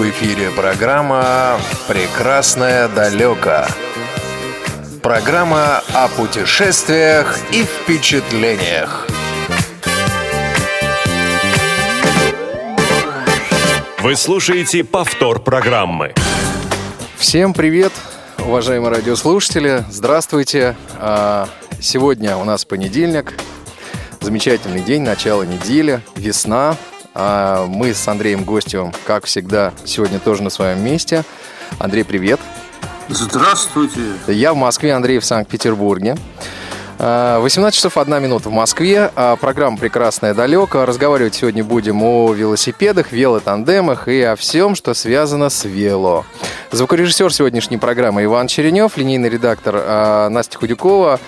В эфире программа «Прекрасное далеко». Программа о путешествиях и впечатлениях. Вы слушаете повтор программы. Всем привет, уважаемые радиослушатели. Здравствуйте. А, сегодня у нас понедельник. Замечательный день, начало недели, весна. А, мы с Андреем Гостевым, как всегда, сегодня тоже на своем месте. Андрей, привет. Здравствуйте. Я в Москве, Андрей в Санкт-Петербурге. 18 а, часов 1 минута в Москве. А, программа «Прекрасное далеко». Разговаривать сегодня будем о велосипедах, велотандемах и о всем, что связано с вело. Звукорежиссер сегодняшней программы Иван Черенев, линейный редактор Настя Худякова.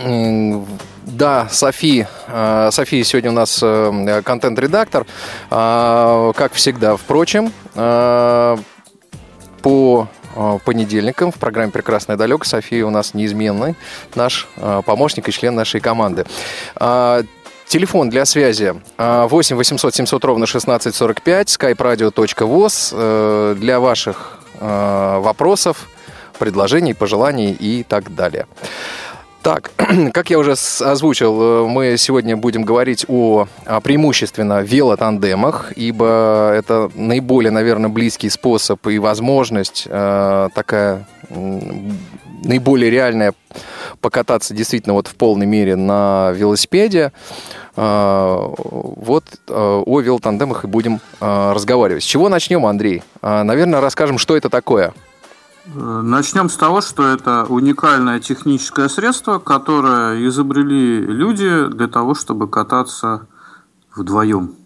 Да, Софи. Э, София сегодня у нас э, контент-редактор. Э, как всегда, впрочем, по понедельникам в программе «Прекрасное далеко» София у нас неизменный наш помощник и член нашей команды. Телефон для связи 8 800 700 ровно 1645, skype-radio.voz для ваших вопросов, предложений, пожеланий и так далее. Так, как я уже озвучил, э, мы сегодня будем говорить о, о преимущественно велотандемах, ибо это наиболее, наверное, близкий способ и возможность э, такая наиболее реальная покататься действительно вот в полной мере на велосипеде. Э, вот э, о велотандемах и будем э, разговаривать. С чего начнем, Андрей? Э, наверное, расскажем, что это такое. Начнем с того, что это уникальное техническое средство, которое изобрели люди для того, чтобы кататься вдвоем.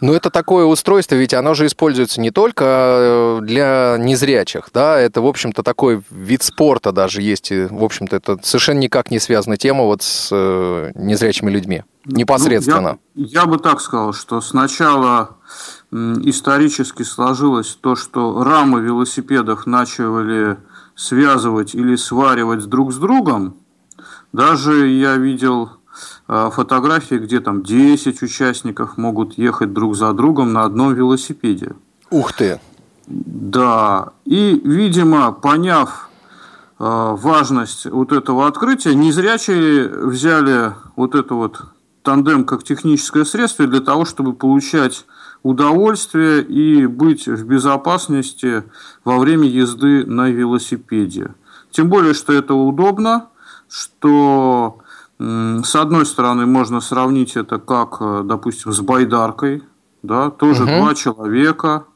Ну, это такое устройство, ведь оно же используется не только э, для незрячих, да, это, в общем-то, такой вид спорта даже есть, и, в общем-то, это совершенно никак не связана тема вот с э, незрячими людьми, непосредственно. Ну, я, я бы так сказал, что сначала исторически сложилось то, что рамы велосипедов начали связывать или сваривать друг с другом. Даже я видел а, фотографии, где там 10 участников могут ехать друг за другом на одном велосипеде. Ух ты! Да, и, видимо, поняв а, важность вот этого открытия, незрячие взяли вот это вот тандем как техническое средство для того, чтобы получать удовольствие и быть в безопасности во время езды на велосипеде. Тем более, что это удобно, что с одной стороны можно сравнить это как, э, допустим, с байдаркой, да, тоже угу. два человека,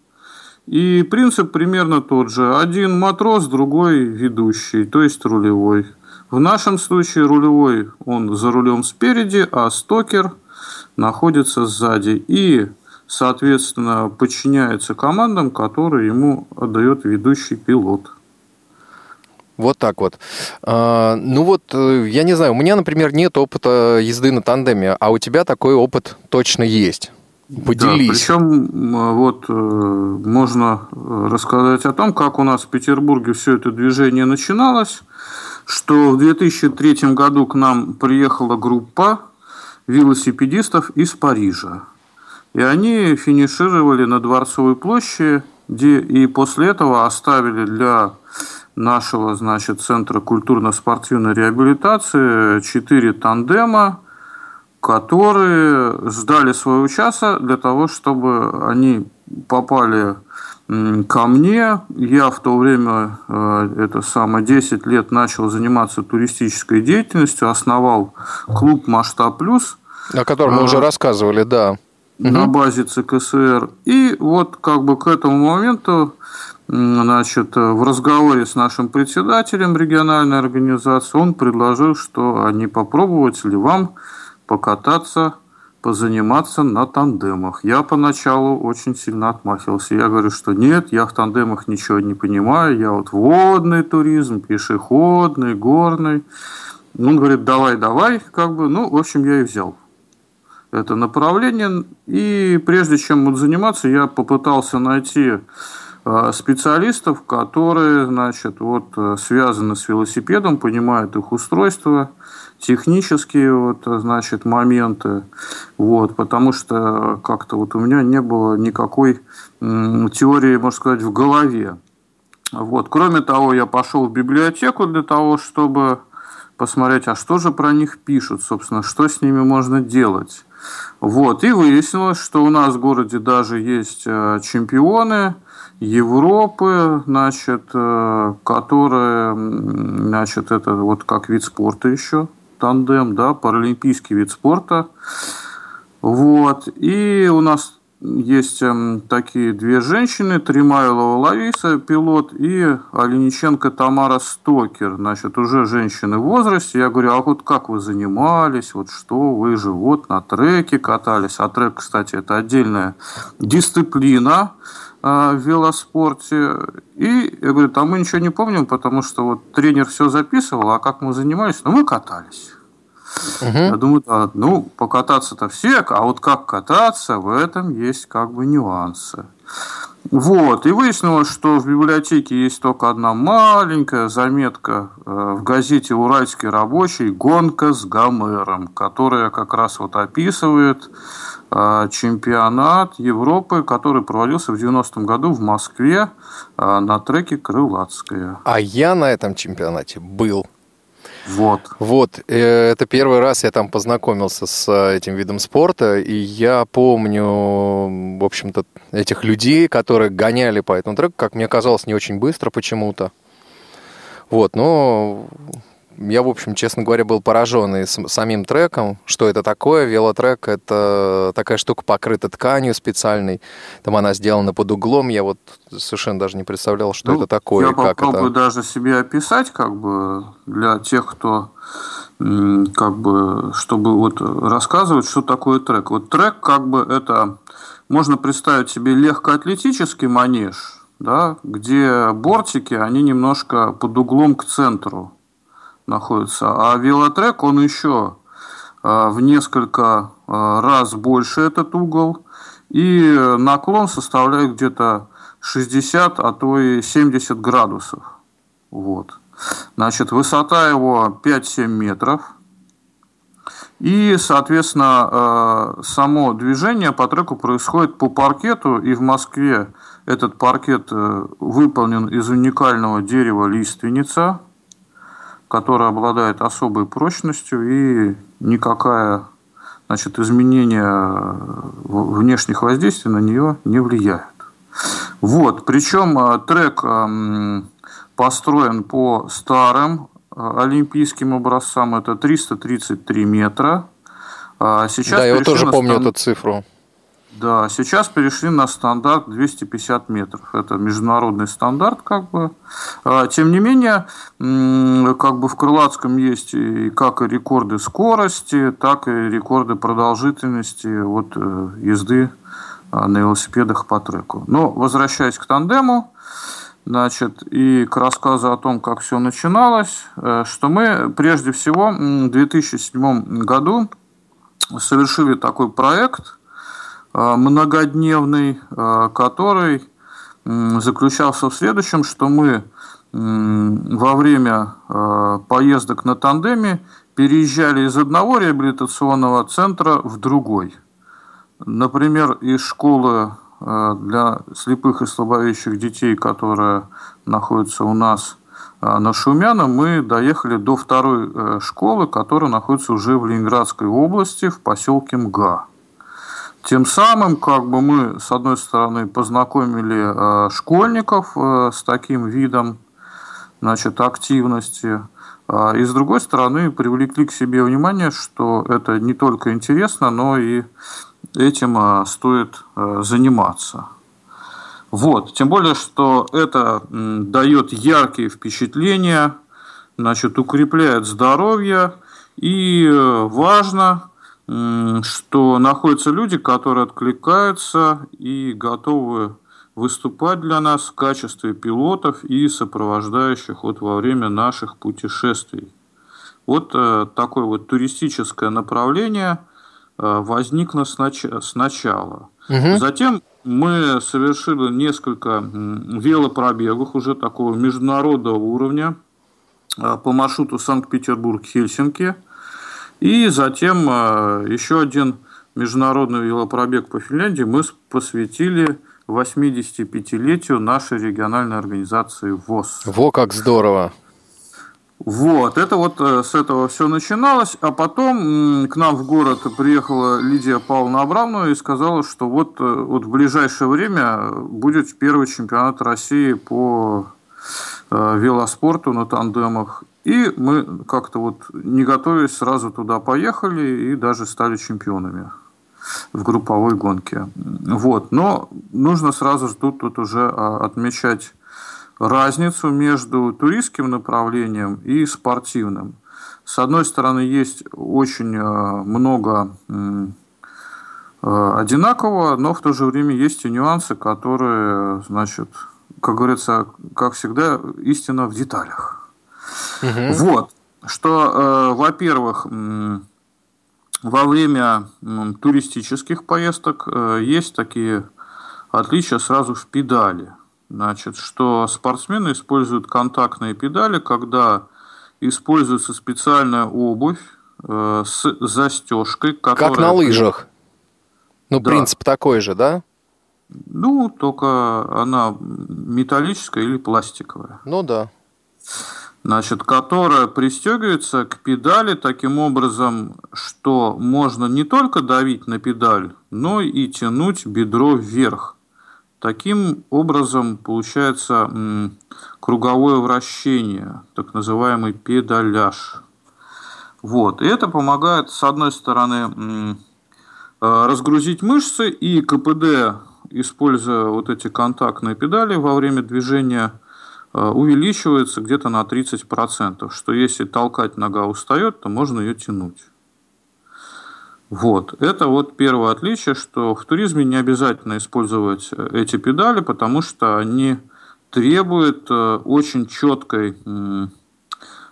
и принцип примерно тот же. Один матрос, другой ведущий, то есть рулевой. В нашем случае рулевой, он за рулем спереди, а стокер находится сзади. И соответственно, подчиняется командам, которые ему отдает ведущий пилот. Вот так вот. А, ну вот, э, я не знаю, у меня, например, нет опыта езды на тандеме, а у тебя такой опыт точно есть. Поделись. Да, причем вот э, можно рассказать о том, как у нас в Петербурге все это движение начиналось, что в 2003 году к нам приехала группа велосипедистов из Парижа. И они финишировали на Дворцовой площади, и после этого оставили для нашего значит, Центра культурно-спортивной реабилитации четыре тандема, которые ждали своего часа для того, чтобы они попали ко мне. Я в то время, э, это самое, 10 лет начал заниматься туристической деятельностью, основал клуб «Масштаб Плюс». О котором мы уже э, рассказывали, да на базе ЦКСР. И вот как бы к этому моменту значит, в разговоре с нашим председателем региональной организации он предложил, что а не попробовать ли вам покататься, позаниматься на тандемах. Я поначалу очень сильно отмахивался. Я говорю, что нет, я в тандемах ничего не понимаю, я вот водный туризм, пешеходный, горный. Он говорит, давай, давай, как бы, ну, в общем, я и взял это направление. И прежде чем заниматься, я попытался найти специалистов, которые, значит, вот связаны с велосипедом, понимают их устройство, технические вот, значит, моменты, вот, потому что как-то вот у меня не было никакой теории, можно сказать, в голове. Вот. Кроме того, я пошел в библиотеку для того, чтобы посмотреть, а что же про них пишут, собственно, что с ними можно делать. Вот. И выяснилось, что у нас в городе даже есть э, чемпионы Европы, значит, э, которые, значит, это вот как вид спорта еще, тандем, да, паралимпийский вид спорта. Вот. И у нас есть эм, такие две женщины, Тримайлова Лариса, пилот, и Олениченко Тамара Стокер, значит, уже женщины в возрасте. Я говорю, а вот как вы занимались, вот что, вы же вот на треке катались. А трек, кстати, это отдельная дисциплина э, в велоспорте. И я говорю, там мы ничего не помним, потому что вот тренер все записывал, а как мы занимались, ну мы катались. Угу. Я думаю, да, ну, покататься-то все, а вот как кататься, в этом есть как бы нюансы. Вот, и выяснилось, что в библиотеке есть только одна маленькая заметка э, в газете «Уральский рабочий» «Гонка с Гомером», которая как раз вот описывает э, чемпионат Европы, который проводился в 90-м году в Москве э, на треке «Крылатская». А я на этом чемпионате был. Вот. Вот. Э, это первый раз я там познакомился с э, этим видом спорта, и я помню, в общем-то, этих людей, которые гоняли по этому треку, как мне казалось, не очень быстро почему-то. Вот, но я, в общем, честно говоря, был поражен и самим треком, что это такое. Велотрек — это такая штука, покрыта тканью специальной. Там она сделана под углом. Я вот совершенно даже не представлял, что ну, это такое. Я как попробую это... даже себе описать, как бы, для тех, кто как бы, чтобы вот рассказывать, что такое трек. Вот трек, как бы, это можно представить себе легкоатлетический манеж, да, где бортики, они немножко под углом к центру находится. А велотрек, он еще а, в несколько а, раз больше этот угол. И наклон составляет где-то 60, а то и 70 градусов. Вот. Значит, высота его 5-7 метров. И, соответственно, а, само движение по треку происходит по паркету. И в Москве этот паркет э, выполнен из уникального дерева лиственница – которая обладает особой прочностью и никакая значит, изменение внешних воздействий на нее не влияет. Вот, причем э, трек построен по старым э, олимпийским образцам, это 333 метра. А сейчас да, я тоже помню стан... эту цифру. Да, сейчас перешли на стандарт 250 метров. Это международный стандарт, как бы. А, тем не менее, как бы в Крылатском есть и как и рекорды скорости, так и рекорды продолжительности вот, э, езды а, на велосипедах по треку. Но возвращаясь к тандему, значит, и к рассказу о том, как все начиналось, э, что мы прежде всего в 2007 году совершили такой проект – многодневный, э, который заключался в следующем, что мы во время э, поездок на тандеме переезжали из одного реабилитационного центра в другой. Например, из школы для слепых и слабовидящих детей, которая находится у нас на Шумяна, мы доехали до второй школы, которая находится уже в Ленинградской области, в поселке МГА. Тем самым, как бы мы, с одной стороны, познакомили э, школьников э, с таким видом значит, активности, э, и с другой стороны, привлекли к себе внимание, что это не только интересно, но и этим э, стоит э, заниматься. Вот. Тем более, что это э, дает яркие впечатления, значит, укрепляет здоровье, и э, важно – что находятся люди, которые откликаются и готовы выступать для нас в качестве пилотов и сопровождающих вот во время наших путешествий. Вот э, такое вот туристическое направление э, возникло снач- сначала. Угу. Затем мы совершили несколько велопробегов уже такого международного уровня а, по маршруту Санкт-Петербург-Хельсинки. И затем а, еще один международный велопробег по Финляндии мы посвятили 85-летию нашей региональной организации ВОЗ. Во, как здорово! Вот, это вот э, с этого все начиналось, а потом к нам в город приехала Лидия Павловна Абрамовна и сказала, что вот, э, вот в ближайшее время будет первый чемпионат России по э, велоспорту на тандемах. И мы как-то вот не готовясь сразу туда поехали и даже стали чемпионами в групповой гонке. Вот. Но нужно сразу же тут, тут уже а, отмечать разницу между туристским направлением и спортивным. С одной стороны, есть очень э, много э, одинакового, но в то же время есть и нюансы, которые, значит, как говорится, как всегда, истина в деталях. Угу. Вот, что, э, во-первых, во время туристических поездок есть такие отличия сразу в педали – Значит, что спортсмены используют контактные педали, когда используется специальная обувь э, с застежкой. Которая... Как на лыжах. Ну, да. принцип такой же, да? Ну, только она металлическая или пластиковая. Ну да. Значит, которая пристегивается к педали таким образом, что можно не только давить на педаль, но и тянуть бедро вверх. Таким образом получается круговое вращение, так называемый педаляж. Вот. И это помогает, с одной стороны, э, разгрузить мышцы и КПД, используя вот эти контактные педали во время движения, увеличивается где-то на 30%, что если толкать нога устает, то можно ее тянуть. Вот. Это вот первое отличие, что в туризме не обязательно использовать э, эти педали, потому что они требуют э, очень четкой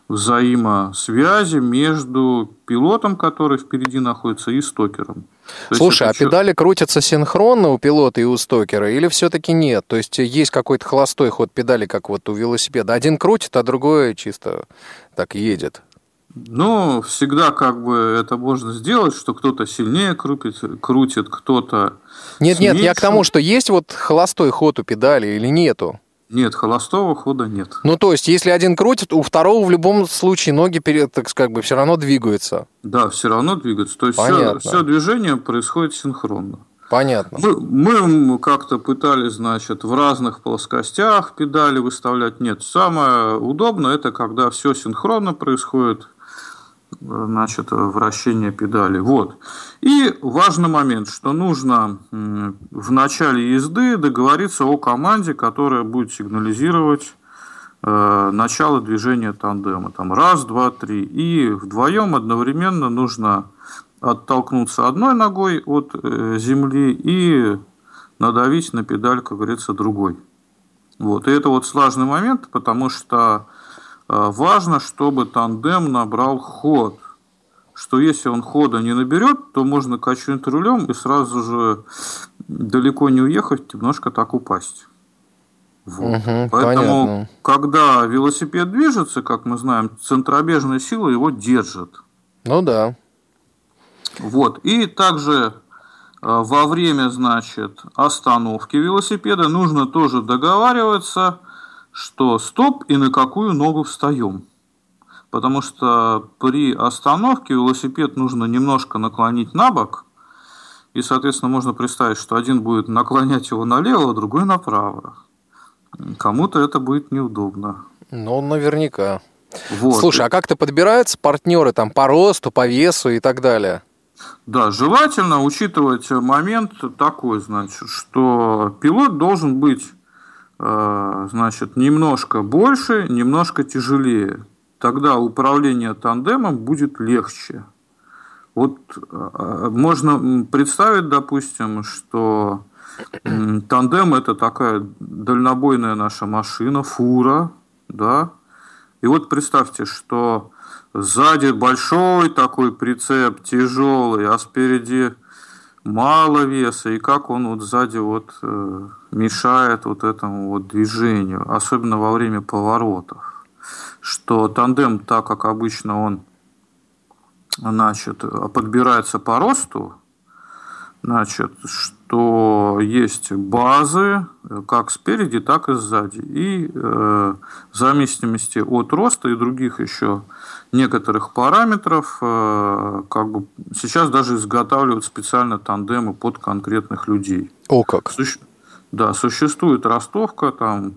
взаимосвязи между пилотом, который впереди находится, и стокером. То Слушай, а чет... педали крутятся синхронно у пилота и у стокера или все-таки нет? То есть есть какой-то холостой ход педали, как вот у велосипеда. Один крутит, а другой чисто так едет. Ну, всегда как бы это можно сделать, что кто-то сильнее крутит, крутит кто-то... Нет, нет, я к тому, что есть вот холостой ход у педали или нету? Нет, холостого хода нет. Ну, то есть, если один крутит, у второго в любом случае ноги, перед, так как бы, все равно двигаются. Да, все равно двигаются. То есть, все, все движение происходит синхронно. Понятно. Мы, мы как-то пытались, значит, в разных плоскостях педали выставлять. Нет, самое удобное это когда все синхронно происходит значит, вращение педали. Вот. И важный момент, что нужно в начале езды договориться о команде, которая будет сигнализировать э, начало движения тандема. Там раз, два, три. И вдвоем одновременно нужно оттолкнуться одной ногой от э, земли и надавить на педаль, как говорится, другой. Вот. И это вот сложный момент, потому что важно, чтобы тандем набрал ход. Что если он хода не наберет, то можно качнуть рулем и сразу же далеко не уехать, немножко так упасть. Вот. Угу, Поэтому, понятно. когда велосипед движется, как мы знаем, центробежная сила его держит. Ну да. Вот. И также э, во время, значит, остановки велосипеда нужно тоже договариваться что стоп и на какую ногу встаем. Потому что при остановке велосипед нужно немножко наклонить на бок, и, соответственно, можно представить, что один будет наклонять его налево, а другой направо. Кому-то это будет неудобно. Ну, наверняка. Вот. Слушай, а как-то подбираются партнеры там по росту, по весу и так далее? Да, желательно учитывать момент такой, значит, что пилот должен быть значит, немножко больше, немножко тяжелее. Тогда управление тандемом будет легче. Вот э, можно представить, допустим, что тандем это такая дальнобойная наша машина, фура, да. И вот представьте, что сзади большой такой прицеп, тяжелый, а спереди мало веса, и как он вот сзади вот э, мешает вот этому вот движению, особенно во время поворотов. Что тандем, так как обычно он значит, подбирается по росту, значит, что есть базы как спереди, так и сзади. И э, в зависимости от роста и других еще некоторых параметров, э, как бы сейчас даже изготавливают специально тандемы под конкретных людей. О как! Суще... Да, существует ростовка, там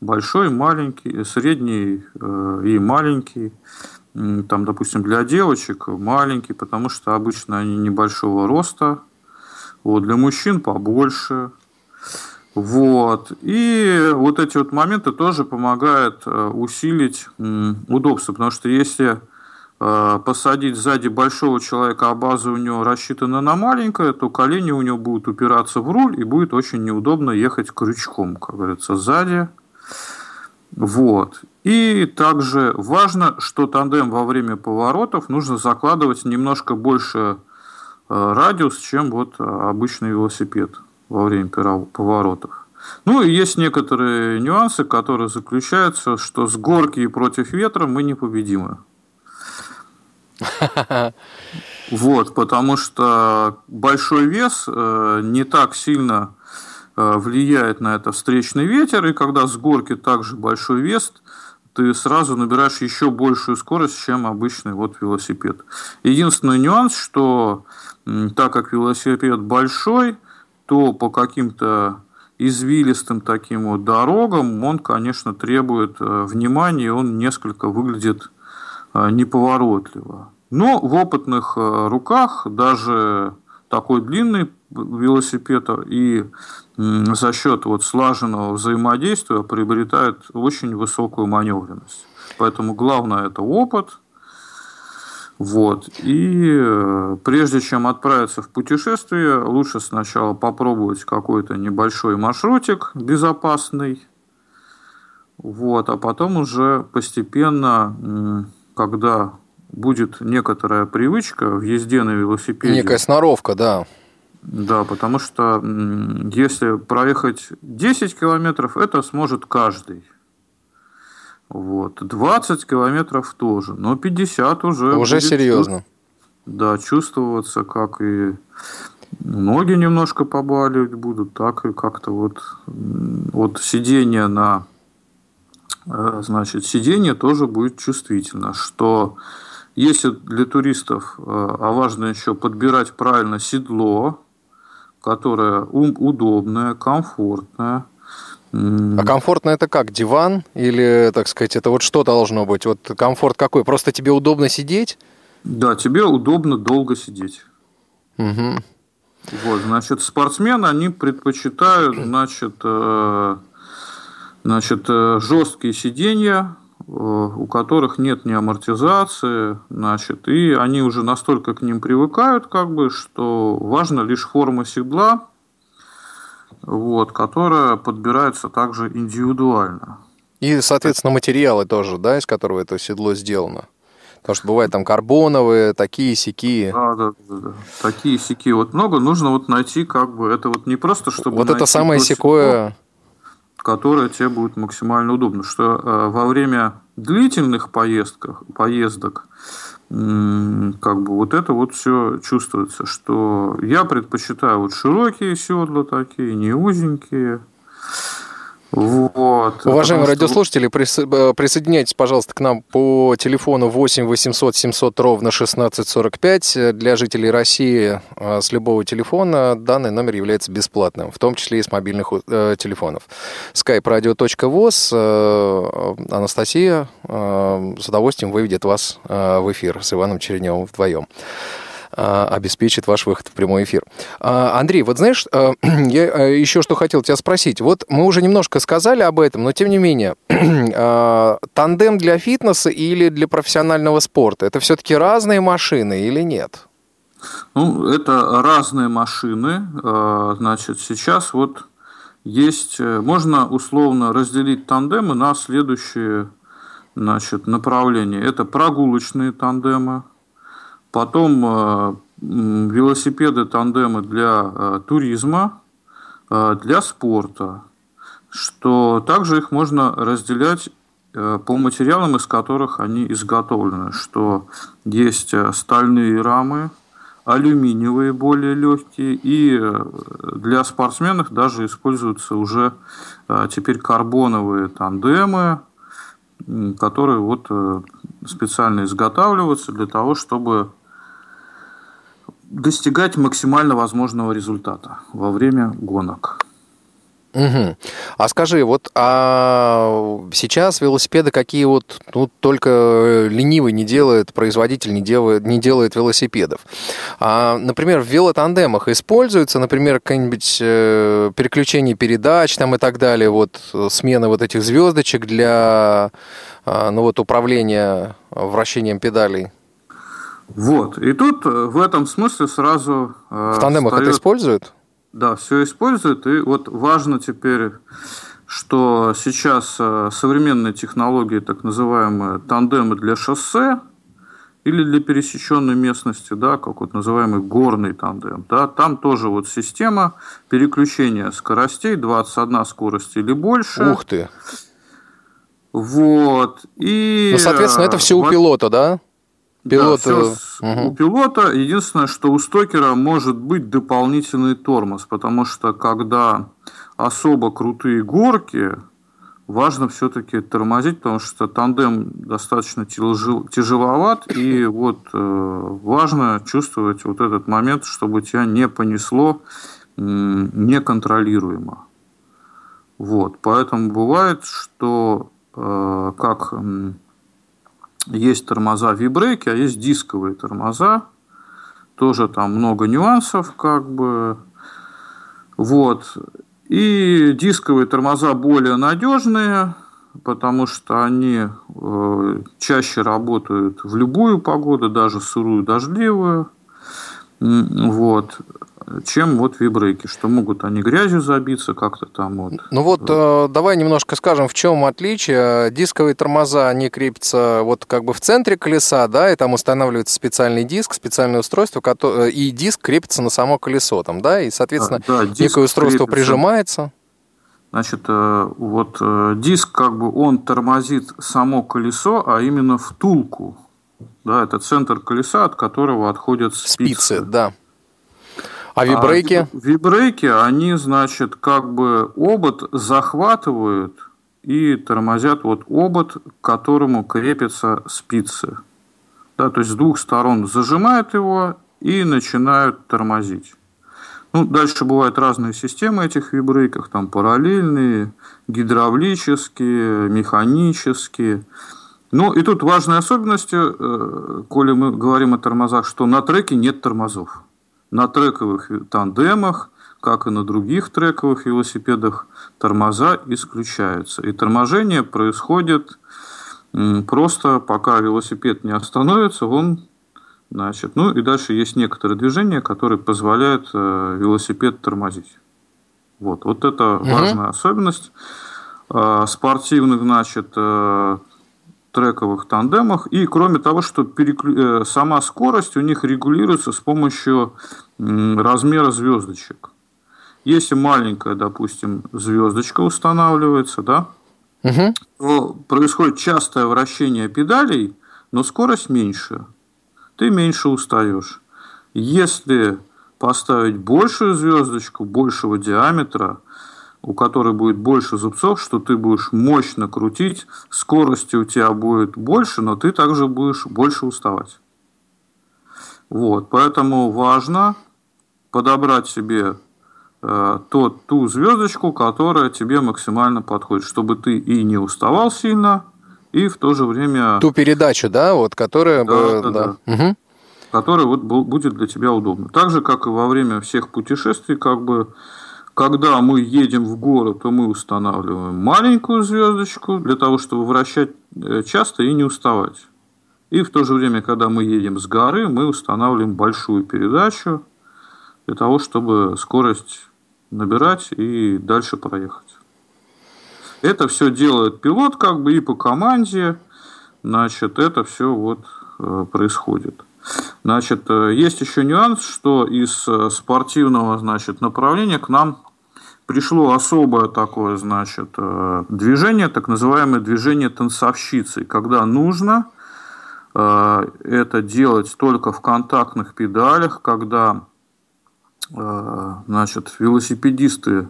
большой, маленький, средний э, и маленький там, допустим, для девочек маленький, потому что обычно они небольшого роста, вот, для мужчин побольше. Вот. И вот эти вот моменты тоже помогают э, усилить удобство, потому что если э, посадить сзади большого человека, а база у него рассчитана на маленькое, то колени у него будут упираться в руль и будет очень неудобно ехать крючком, как говорится, сзади. Вот. И также важно, что тандем во время поворотов нужно закладывать немножко больше радиус, чем вот э, обычный велосипед во время поворотов. Ну и есть некоторые нюансы, которые заключаются, что с горки и против ветра мы непобедимы. Вот, потому что большой вес э, не так сильно влияет на это встречный ветер, и когда с горки также большой вес, ты сразу набираешь еще большую скорость, чем обычный вот велосипед. Единственный нюанс, что так как велосипед большой, то по каким-то извилистым таким вот дорогам он, конечно, требует э, внимания, он несколько выглядит э, неповоротливо. Но в опытных э, руках даже такой длинный велосипед и за счет вот слаженного взаимодействия приобретает очень высокую маневренность. Поэтому главное это опыт. Вот. И э, прежде чем отправиться в путешествие, лучше сначала попробовать какой-то небольшой маршрутик безопасный. Вот, а потом уже постепенно, когда будет некоторая привычка в езде на велосипеде. Некая сноровка, да. Да, потому что если проехать 10 километров, это сможет каждый. Вот. 20 километров тоже, но 50 уже... Уже серьезно. Да, чувствоваться, как и ноги немножко побаливать будут, так и как-то вот, вот сидение на... Э, значит, сидение тоже будет чувствительно, что если для туристов, э, а важно еще подбирать правильно седло, которая удобная, комфортная. А комфортно это как? Диван? Или, так сказать, это вот что должно быть? Вот комфорт какой? Просто тебе удобно сидеть? Да, тебе удобно долго сидеть. Угу. Вот, значит, спортсмены, они предпочитают, значит, э, значит, э, жесткие сиденья, у которых нет ни амортизации, значит, и они уже настолько к ним привыкают, как бы, что важна лишь форма седла, вот, которая подбирается также индивидуально. И, соответственно, материалы тоже, да, из которого это седло сделано? Потому что бывают там карбоновые, такие сики. Да, да, да, да. Такие сики. Вот много нужно вот найти, как бы, это вот не просто, чтобы Вот это самое секое... Которое тебе будет максимально удобно. Что э, во время длительных поездках, поездок как бы вот это вот все чувствуется, что я предпочитаю вот широкие седла такие, не узенькие. Вот. Уважаемые радиослушатели, э, присоединяйтесь, пожалуйста, к нам по телефону 8 800 700 ровно 1645. Для жителей России э, с любого телефона данный номер является бесплатным, в том числе и с мобильных э, телефонов. skype-radio.voz. Э, Анастасия э, с удовольствием выведет вас в эфир с Иваном Череневым вдвоем. А, обеспечит ваш выход в прямой эфир. А, Андрей, вот знаешь, а, я еще что хотел тебя спросить. Вот мы уже немножко сказали об этом, но тем не менее, тандем для фитнеса или для профессионального спорта, это все-таки разные машины или нет? Ну, это разные машины. Значит, сейчас вот есть, э, можно условно разделить тандемы на следующие значит, направления. Это прогулочные тандемы, Потом э, велосипеды, тандемы для э, туризма, э, для спорта, что также их можно разделять по материалам, из которых они изготовлены, что есть стальные рамы, алюминиевые более легкие, и для спортсменов даже используются уже теперь карбоновые тандемы, которые вот специально изготавливаются для того, чтобы достигать максимально возможного результата во время гонок. Угу. А скажи, вот а сейчас велосипеды какие вот ну, только ленивый не делает, производитель не делает, не делает велосипедов. А, например, в велотандемах используется, например, какое-нибудь э, переключение передач там и так далее, вот смена вот этих звездочек для э, ну, вот, управления вращением педалей. Вот. И тут э, в этом смысле сразу... Э, в тандемах встает... это используют? Да, все используют. И вот важно теперь, что сейчас э, современные технологии, так называемые тандемы для шоссе, или для пересеченной местности, да, как вот называемый горный тандем, да, там тоже вот система переключения скоростей, 21 скорость или больше. Ух ты! Вот. И, ну, соответственно, это все у пилота, да? Пилот... Да, все угу. у пилота. Единственное, что у стокера может быть дополнительный тормоз, потому что когда особо крутые горки, важно все-таки тормозить, потому что тандем достаточно тяжеловат, и вот э, важно чувствовать вот этот момент, чтобы тебя не понесло э, неконтролируемо. Вот, поэтому бывает, что э, как есть тормоза вибрейки, а есть дисковые тормоза. Тоже там много нюансов, как бы. Вот. И дисковые тормоза более надежные, потому что они э, чаще работают в любую погоду, даже сырую, дождливую. Вот чем вот вибрейки, что могут они грязью забиться как-то там вот. Ну вот, э, давай немножко скажем, в чем отличие. Дисковые тормоза, они крепятся вот как бы в центре колеса, да, и там устанавливается специальный диск, специальное устройство, и диск крепится на само колесо там, да, и, соответственно, да, да, некое устройство крепится. прижимается. Значит, э, вот э, диск как бы он тормозит само колесо, а именно втулку. Да, это центр колеса, от которого отходят спицы. Спицы, да. А вибрейки? А вибрейки, они, значит, как бы обод захватывают и тормозят вот обод, к которому крепятся спицы. Да, то есть с двух сторон зажимают его и начинают тормозить. Ну, дальше бывают разные системы этих вибрейков, там параллельные, гидравлические, механические. Ну, и тут важной особенностью, э, коли мы говорим о тормозах, что на треке нет тормозов на трековых тандемах, как и на других трековых велосипедах, тормоза исключаются. И торможение происходит просто пока велосипед не остановится, он Значит, ну и дальше есть некоторые движения, которые позволяют э, велосипед тормозить. Вот, вот это угу. важная особенность. Э, спортивных, значит, э, трековых тандемах. И кроме того, что переклю... Э, сама скорость у них регулируется с помощью размера звездочек. Если маленькая, допустим, звездочка устанавливается, да, угу. то происходит частое вращение педалей, но скорость меньше. Ты меньше устаешь. Если поставить большую звездочку, большего диаметра, у которой будет больше зубцов, что ты будешь мощно крутить, скорости у тебя будет больше, но ты также будешь больше уставать. Вот, поэтому важно подобрать себе э, тот, ту звездочку, которая тебе максимально подходит, чтобы ты и не уставал сильно, и в то же время... Ту передачу, да, вот, которая... Да, бы, да, да. да. Угу. Которая вот будет для тебя удобна. Так же, как и во время всех путешествий, как бы когда мы едем в город, то мы устанавливаем маленькую звездочку для того, чтобы вращать э, часто и не уставать. И в то же время, когда мы едем с горы, мы устанавливаем большую передачу для того, чтобы скорость набирать и дальше проехать. Это все делает пилот как бы и по команде, значит, это все вот э, происходит. Значит, э, есть еще нюанс, что из спортивного, значит, направления к нам пришло особое такое, значит, э, движение, так называемое движение танцовщицы, когда нужно это делать только в контактных педалях, когда, значит, велосипедисты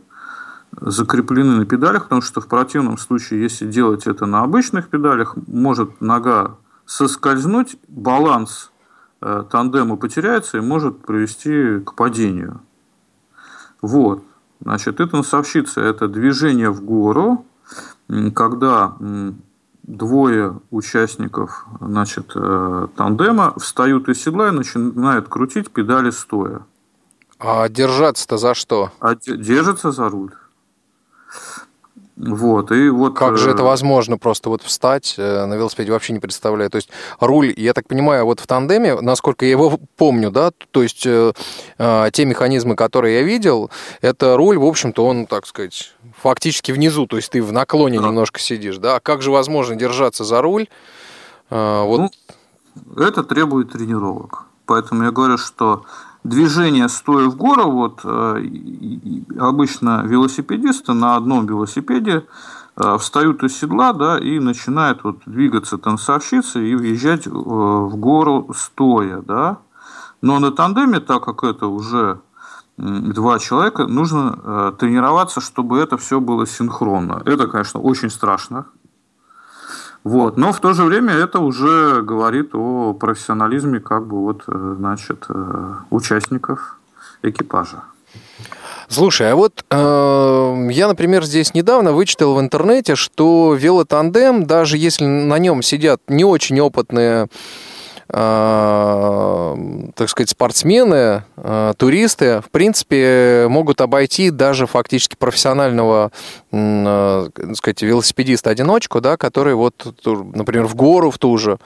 закреплены на педалях, потому что в противном случае, если делать это на обычных педалях, может нога соскользнуть, баланс э, тандема потеряется и может привести к падению. Вот. Значит, это танцовщица – это движение в гору, когда двое участников значит, э, тандема встают из седла и начинают крутить педали стоя. А держаться-то за что? А держится за руль. Вот, и вот... Как же это э, возможно просто вот встать э, на велосипеде, вообще не представляю. То есть руль, я так понимаю, вот в тандеме, насколько я его помню, да, то есть э, те механизмы, которые я видел, это руль, в общем-то, он, так сказать, фактически внизу, то есть ты в наклоне да. немножко сидишь, да. А как же возможно держаться за руль? Вот... Ну, это требует тренировок. Поэтому я говорю, что движение стоя в гору, вот э, обычно велосипедисты на одном велосипеде э, встают из седла, да, и начинают вот двигаться танцовщицы и въезжать э, в гору стоя, да. Но на тандеме, так как это уже два человека, нужно тренироваться, чтобы это все было синхронно. Это, конечно, очень страшно, вот. Но в то же время это уже говорит о профессионализме как бы вот, э, значит, э, участников экипажа. Слушай, а вот э, я, например, здесь недавно вычитал в интернете, что велотандем, даже если на нем сидят не очень опытные так сказать, спортсмены, э, туристы, в принципе, могут обойти даже фактически профессионального, э, так сказать, велосипедиста-одиночку, да, который вот, например, в гору в ту же,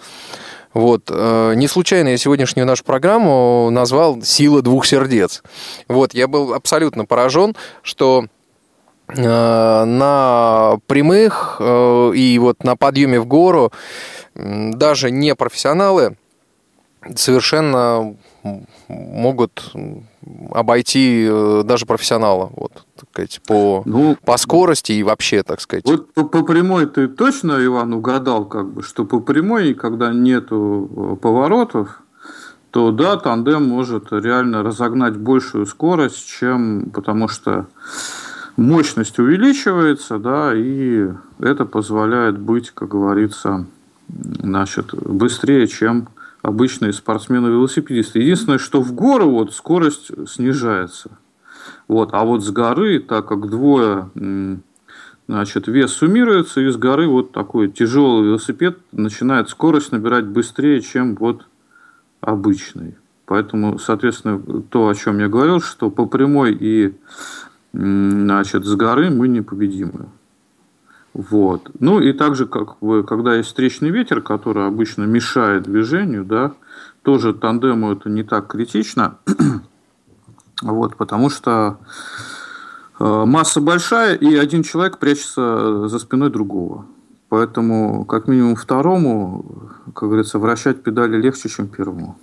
вот. Не случайно я сегодняшнюю нашу программу назвал «Сила двух сердец». Вот. Я был абсолютно поражен, что на прямых и вот на подъеме в гору даже не профессионалы совершенно могут обойти э, даже профессионала, вот, так сказать, по, ну, по скорости и вообще, так сказать. Вот по, по прямой ты точно, Иван, угадал, как бы, что по прямой, когда нету э, поворотов, то да, тандем может реально разогнать большую скорость, чем потому что мощность увеличивается, да, и это позволяет быть, как говорится, значит, быстрее, чем обычные спортсмены-велосипедисты. Единственное, что в гору вот скорость снижается. Вот. А вот с горы, так как двое, значит, вес суммируется, и с горы вот такой тяжелый велосипед начинает скорость набирать быстрее, чем вот обычный. Поэтому, соответственно, то, о чем я говорил, что по прямой и значит, с горы мы непобедимы. Вот. Ну и также, как бы, когда есть встречный ветер, который обычно мешает движению, да, тоже тандему это не так критично, вот, потому что э, масса большая, и один человек прячется за спиной другого. Поэтому, как минимум, второму, как говорится, вращать педали легче, чем первому.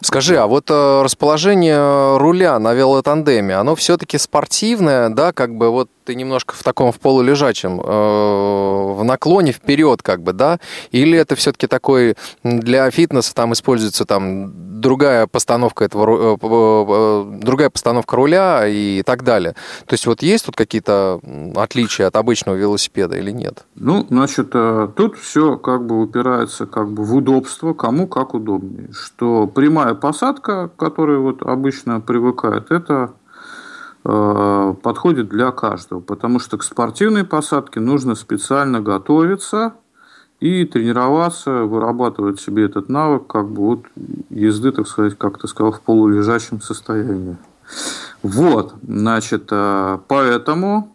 Скажи, а вот э, расположение руля на велотандеме, оно все-таки спортивное, да, как бы вот ты немножко в таком в полулежачем, э, в наклоне вперед, как бы, да? Или это все-таки такой для фитнеса там используется там другая постановка этого, э, другая постановка руля и так далее. То есть вот есть тут какие-то отличия от обычного велосипеда или нет? Ну, значит, тут все как бы упирается как бы в удобство, кому как удобнее. Что прямая посадка, к которой вот обычно привыкают, это э, подходит для каждого, потому что к спортивной посадке нужно специально готовиться и тренироваться, вырабатывать себе этот навык, как бы вот езды, так сказать, как ты сказал, в полулежащем состоянии. Вот, значит, э, поэтому,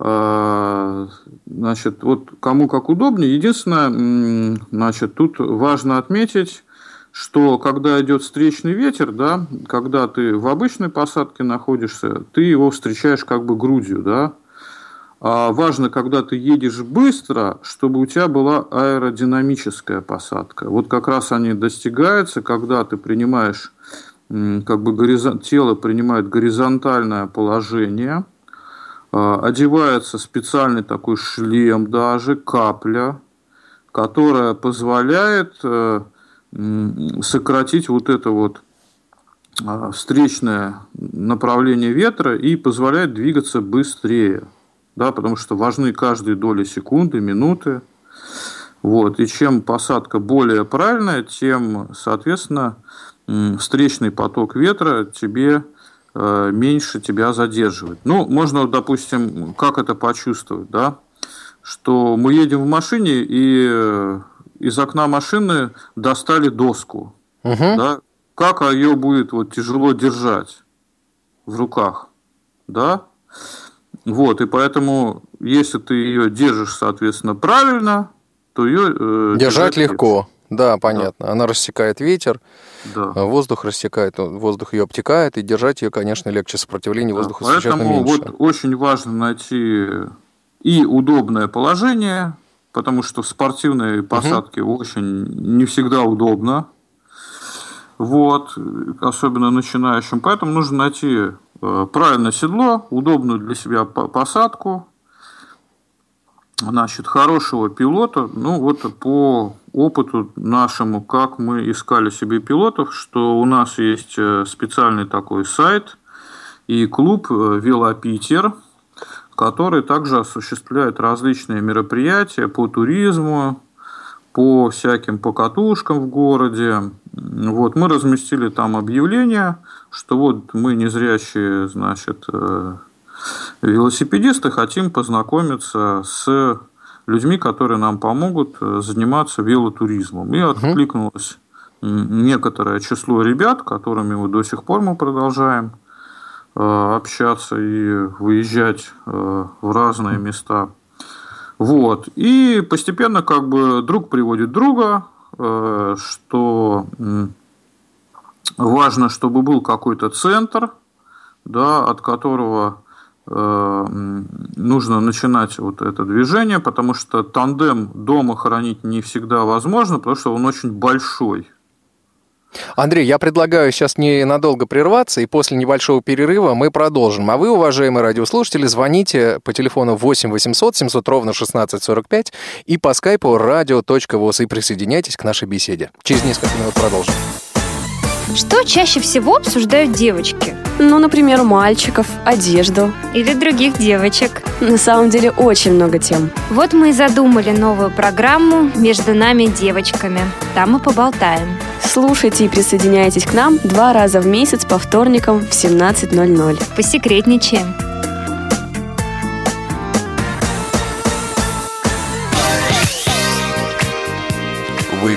э, значит, вот кому как удобнее. Единственное, значит, тут важно отметить, что когда идет встречный ветер, да, когда ты в обычной посадке находишься, ты его встречаешь как бы грудью, да, А важно, когда ты едешь быстро, чтобы у тебя была аэродинамическая посадка. Вот как раз они достигаются, когда ты принимаешь, как бы горизон... тело принимает горизонтальное положение, а, одевается специальный такой шлем даже, капля, которая позволяет э, сократить вот это вот а, встречное направление ветра и позволяет двигаться быстрее да, потому что важны каждые доли секунды, минуты. Вот. И чем посадка более правильная, тем, соответственно, встречный поток ветра тебе э, меньше тебя задерживает. Ну, можно, допустим, как это почувствовать, да, что мы едем в машине и э, из окна машины достали доску, угу. да, как ее будет вот тяжело держать в руках, да, вот, и поэтому, если ты ее держишь, соответственно, правильно, то ее... Э, держать легко. Да, понятно. Да. Она рассекает ветер, да. А воздух рассекает, воздух ее обтекает, и держать ее, конечно, легче, сопротивление да. воздуха Поэтому меньше. вот очень важно найти и удобное положение, потому что в спортивной посадке угу. очень не всегда удобно, вот, особенно начинающим. Поэтому нужно найти Э, правильное седло, удобную для себя посадку, значит, хорошего пилота. Ну, вот по опыту нашему, как мы искали себе пилотов, что у нас есть э, специальный такой сайт и клуб э, «Велопитер», который также осуществляет различные мероприятия по туризму, по всяким покатушкам в городе. Вот, мы разместили там объявление, что вот мы незрячие, значит, э, велосипедисты, хотим познакомиться с людьми, которые нам помогут э, заниматься велотуризмом. И откликнулось некоторое число ребят, которыми мы до сих пор мы продолжаем общаться и выезжать в разные места вот. И постепенно как бы друг приводит друга, э, что важно, чтобы был какой-то центр, да, от которого э, нужно начинать вот это движение, потому что тандем дома хранить не всегда возможно, потому что он очень большой. Андрей, я предлагаю сейчас ненадолго прерваться, и после небольшого перерыва мы продолжим. А вы, уважаемые радиослушатели, звоните по телефону 8 800 700 ровно 1645 и по скайпу radio.voz и присоединяйтесь к нашей беседе. Через несколько минут продолжим. Что чаще всего обсуждают девочки? Ну, например, мальчиков, одежду. Или других девочек. На самом деле очень много тем. Вот мы и задумали новую программу «Между нами девочками». Там мы поболтаем. Слушайте и присоединяйтесь к нам два раза в месяц по вторникам в 17.00. Посекретничаем.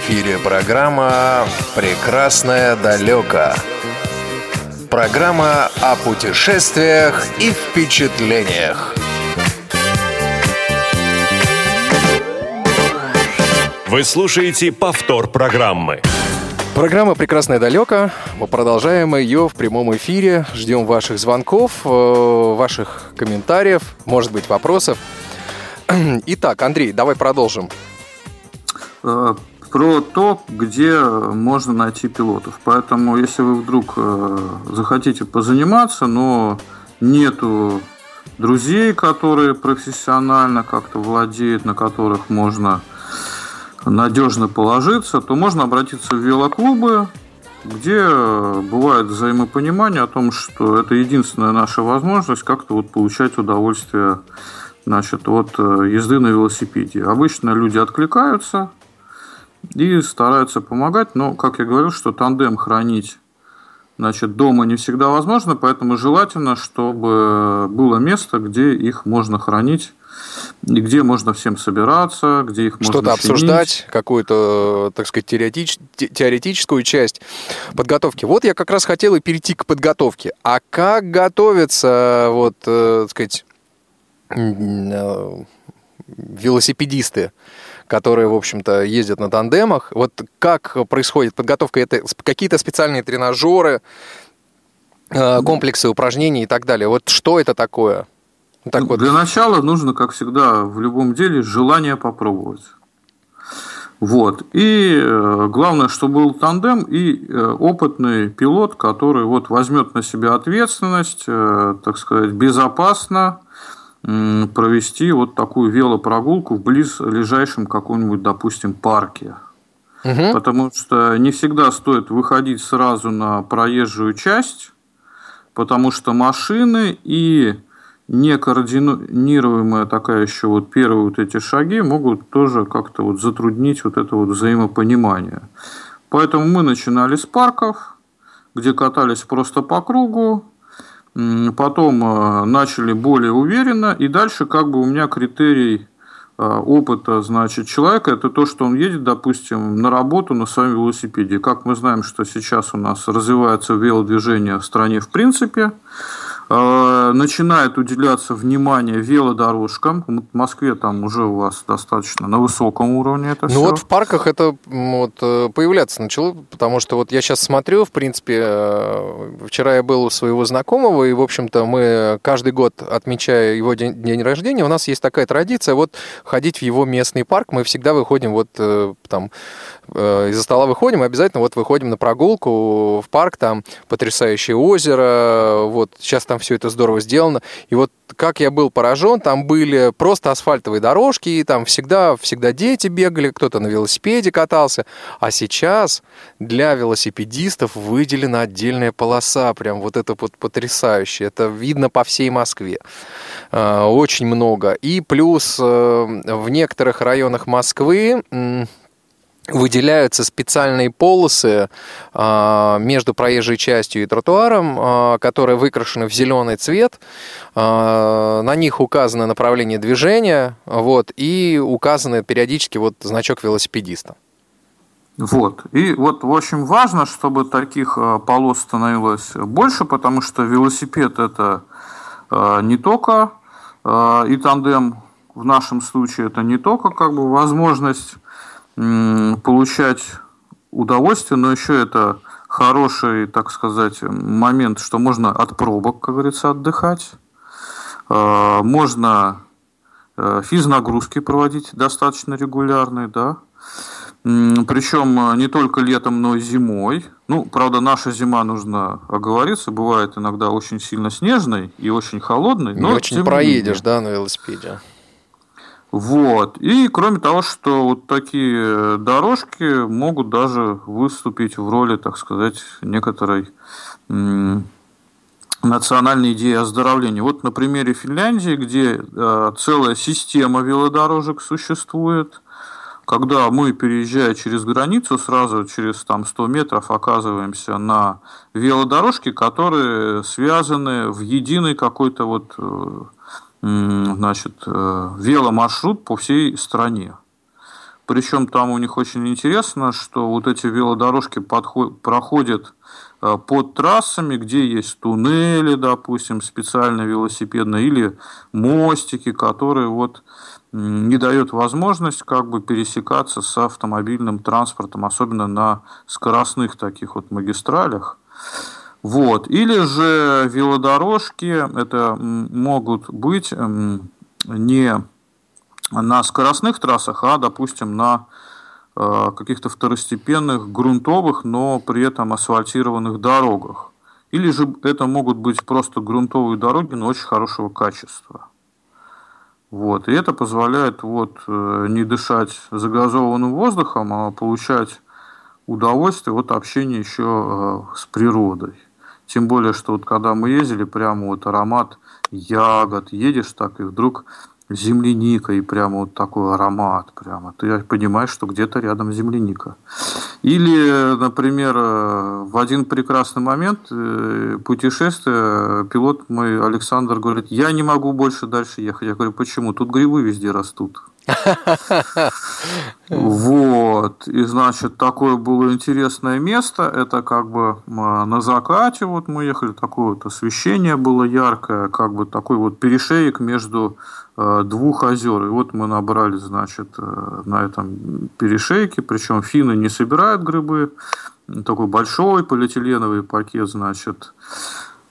Эфире программа «Прекрасное далеко». Программа о путешествиях и впечатлениях. Вы слушаете повтор программы. Программа «Прекрасное далеко». Мы продолжаем ее в прямом эфире. Ждем ваших звонков, э, ваших комментариев, может быть, вопросов. Итак, Андрей, давай продолжим. Про то, где можно найти пилотов. Поэтому, если вы вдруг э, захотите позаниматься, но нету друзей, которые профессионально как-то владеют, на которых можно надежно положиться, то можно обратиться в велоклубы, где бывает взаимопонимание о том, что это единственная наша возможность как-то вот получать удовольствие значит, от э, езды на велосипеде. Обычно люди откликаются, и стараются помогать. Но, как я говорил, что тандем хранить значит, дома не всегда возможно, поэтому желательно, чтобы было место, где их можно хранить и где можно всем собираться, где их можно Что-то обсуждать, какую-то, так сказать, теоретич... теоретическую часть подготовки. Вот я как раз хотел и перейти к подготовке. А как готовятся, вот, э, так сказать, э, велосипедисты которые, в общем-то, ездят на тандемах. Вот как происходит подготовка? Это какие-то специальные тренажеры, э, комплексы упражнений и так далее. Вот что это такое? Ну, так вот. Для начала нужно, как всегда, в любом деле желание попробовать. Вот. И э, главное, чтобы был тандем и э, опытный пилот, который вот возьмет на себя ответственность, так сказать, безопасно провести вот такую велопрогулку в близлежащем каком-нибудь, допустим, парке. Угу. Потому что не всегда стоит выходить сразу на проезжую часть, потому что машины и некоординируемая такая еще вот первые вот эти шаги могут тоже как-то вот затруднить вот это вот взаимопонимание. Поэтому мы начинали с парков, где катались просто по кругу, потом э, начали более уверенно, и дальше как бы у меня критерий э, опыта, значит, человека, это то, что он едет, допустим, на работу на своем велосипеде. Как мы знаем, что сейчас у нас развивается велодвижение в стране в принципе, начинает уделяться внимание велодорожкам. В Москве там уже у вас достаточно на высоком уровне это ну все. Ну вот в парках это вот, э, появляться начало, потому что вот я сейчас смотрю, в принципе, э, вчера я был у своего знакомого, и, в общем-то, мы каждый год, отмечая его день, день рождения, у нас есть такая традиция вот ходить в его местный парк. Мы всегда выходим вот там из-за стола выходим, обязательно вот выходим на прогулку в парк, там потрясающее озеро, вот сейчас там все это здорово сделано. И вот как я был поражен, там были просто асфальтовые дорожки, и там всегда, всегда дети бегали, кто-то на велосипеде катался. А сейчас для велосипедистов выделена отдельная полоса, прям вот это вот потрясающе. Это видно по всей Москве. А, очень много. И плюс э, в некоторых районах Москвы выделяются специальные полосы э, между проезжей частью и тротуаром, э, которые выкрашены в зеленый цвет. Э, на них указано направление движения, вот, и указаны периодически вот значок велосипедиста. Вот. И вот очень важно, чтобы таких полос становилось больше, потому что велосипед это не только и тандем в нашем случае это не только как бы возможность получать удовольствие, но еще это хороший, так сказать, момент, что можно от пробок, как говорится, отдыхать. А, можно э, физнагрузки проводить достаточно регулярные, да. Причем не только летом, но и зимой. Ну, правда, наша зима, нужно оговориться, бывает иногда очень сильно снежной и очень холодной. Не очень проедешь, да, на велосипеде. Вот. И кроме того, что вот такие дорожки могут даже выступить в роли, так сказать, некоторой национальной идеи оздоровления. Вот на примере Финляндии, где э, целая система велодорожек существует, когда мы, переезжая через границу, сразу через там, 100 метров оказываемся на велодорожке, которые связаны в единый какой-то вот э, значит, э, веломаршрут по всей стране. Причем там у них очень интересно, что вот эти велодорожки подход, проходят э, под трассами, где есть туннели, допустим, специально велосипедные, или мостики, которые вот не дают возможность как бы пересекаться с автомобильным транспортом, особенно на скоростных таких вот магистралях. Вот. Или же велодорожки, это могут быть не на скоростных трассах, а, допустим, на э, каких-то второстепенных грунтовых, но при этом асфальтированных дорогах. Или же это могут быть просто грунтовые дороги, но очень хорошего качества. Вот. И это позволяет вот, э, не дышать загазованным воздухом, а получать удовольствие от общения еще э, с природой. Тем более, что вот когда мы ездили, прямо вот аромат ягод, едешь так, и вдруг земляника, и прямо вот такой аромат, прямо. Ты понимаешь, что где-то рядом земляника. Или, например, в один прекрасный момент э, путешествия пилот мой Александр говорит, я не могу больше дальше ехать. Я говорю, почему? Тут грибы везде растут. Вот. И, значит, такое было интересное место. Это как бы на закате вот мы ехали, такое вот освещение было яркое, как бы такой вот перешеек между э, двух озер. И вот мы набрали, значит, э, на этом перешейке, причем финны не собирают грибы, такой большой полиэтиленовый пакет, значит,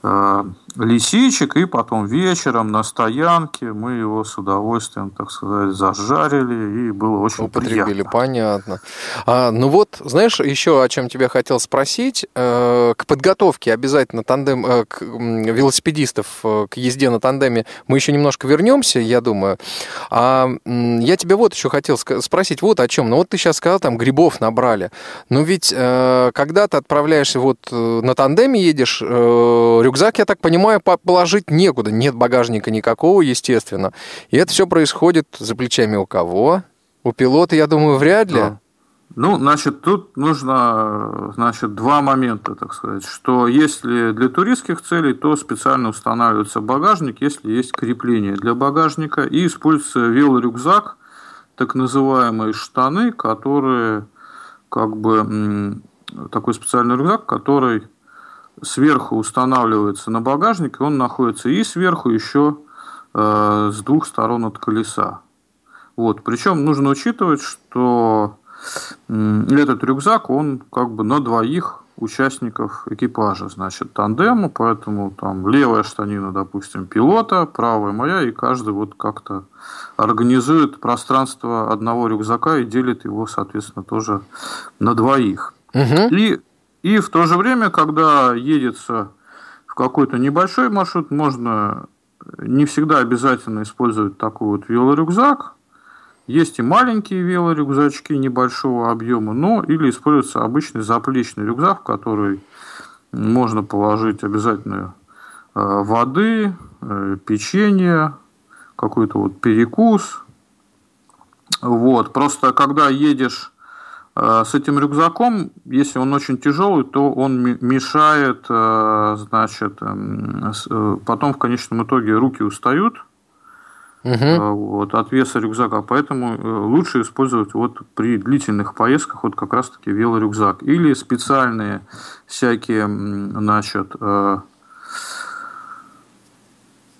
э, лисичек, и потом вечером на стоянке мы его с удовольствием, так сказать, зажарили, и было очень Употребили, приятно. понятно. А, ну вот, знаешь, еще о чем тебя хотел спросить. Э, к подготовке обязательно тандем, э, к, велосипедистов э, к езде на тандеме мы еще немножко вернемся, я думаю. А я тебя вот еще хотел спросить вот о чем. Ну вот ты сейчас сказал, там грибов набрали. Но ведь э, когда ты отправляешься вот на тандеме едешь, рюкзак, я так понимаю, по- положить некуда. Нет багажника никакого, естественно. И это все происходит за плечами у кого? У пилота, я думаю, вряд ли. Ну, значит, тут нужно, значит, два момента, так сказать, что если для туристских целей, то специально устанавливается багажник, если есть крепление для багажника, и используется велорюкзак, так называемые штаны, которые, как бы, такой специальный рюкзак, который сверху устанавливается на багажник, и он находится и сверху еще э, с двух сторон от колеса. Вот. Причем нужно учитывать, что м, этот рюкзак, он как бы на двоих участников экипажа, значит, тандема, поэтому там левая штанина, допустим, пилота, правая моя, и каждый вот как-то организует пространство одного рюкзака и делит его, соответственно, тоже на двоих. Мгм. И, и в то же время, когда едется в какой-то небольшой маршрут, можно не всегда обязательно использовать такой вот велорюкзак. Есть и маленькие велорюкзачки небольшого объема, но или используется обычный заплечный рюкзак, в который можно положить обязательно э, воды, э, печенье, какой-то вот перекус. Вот. Просто когда едешь э, с этим рюкзаком, если он очень тяжелый, то он мешает, э, значит, эм, э, потом в конечном итоге руки устают. Э, вот, от веса рюкзака, поэтому э, лучше использовать вот при длительных поездках вот как раз-таки велорюкзак. Или специальные всякие, значит, э,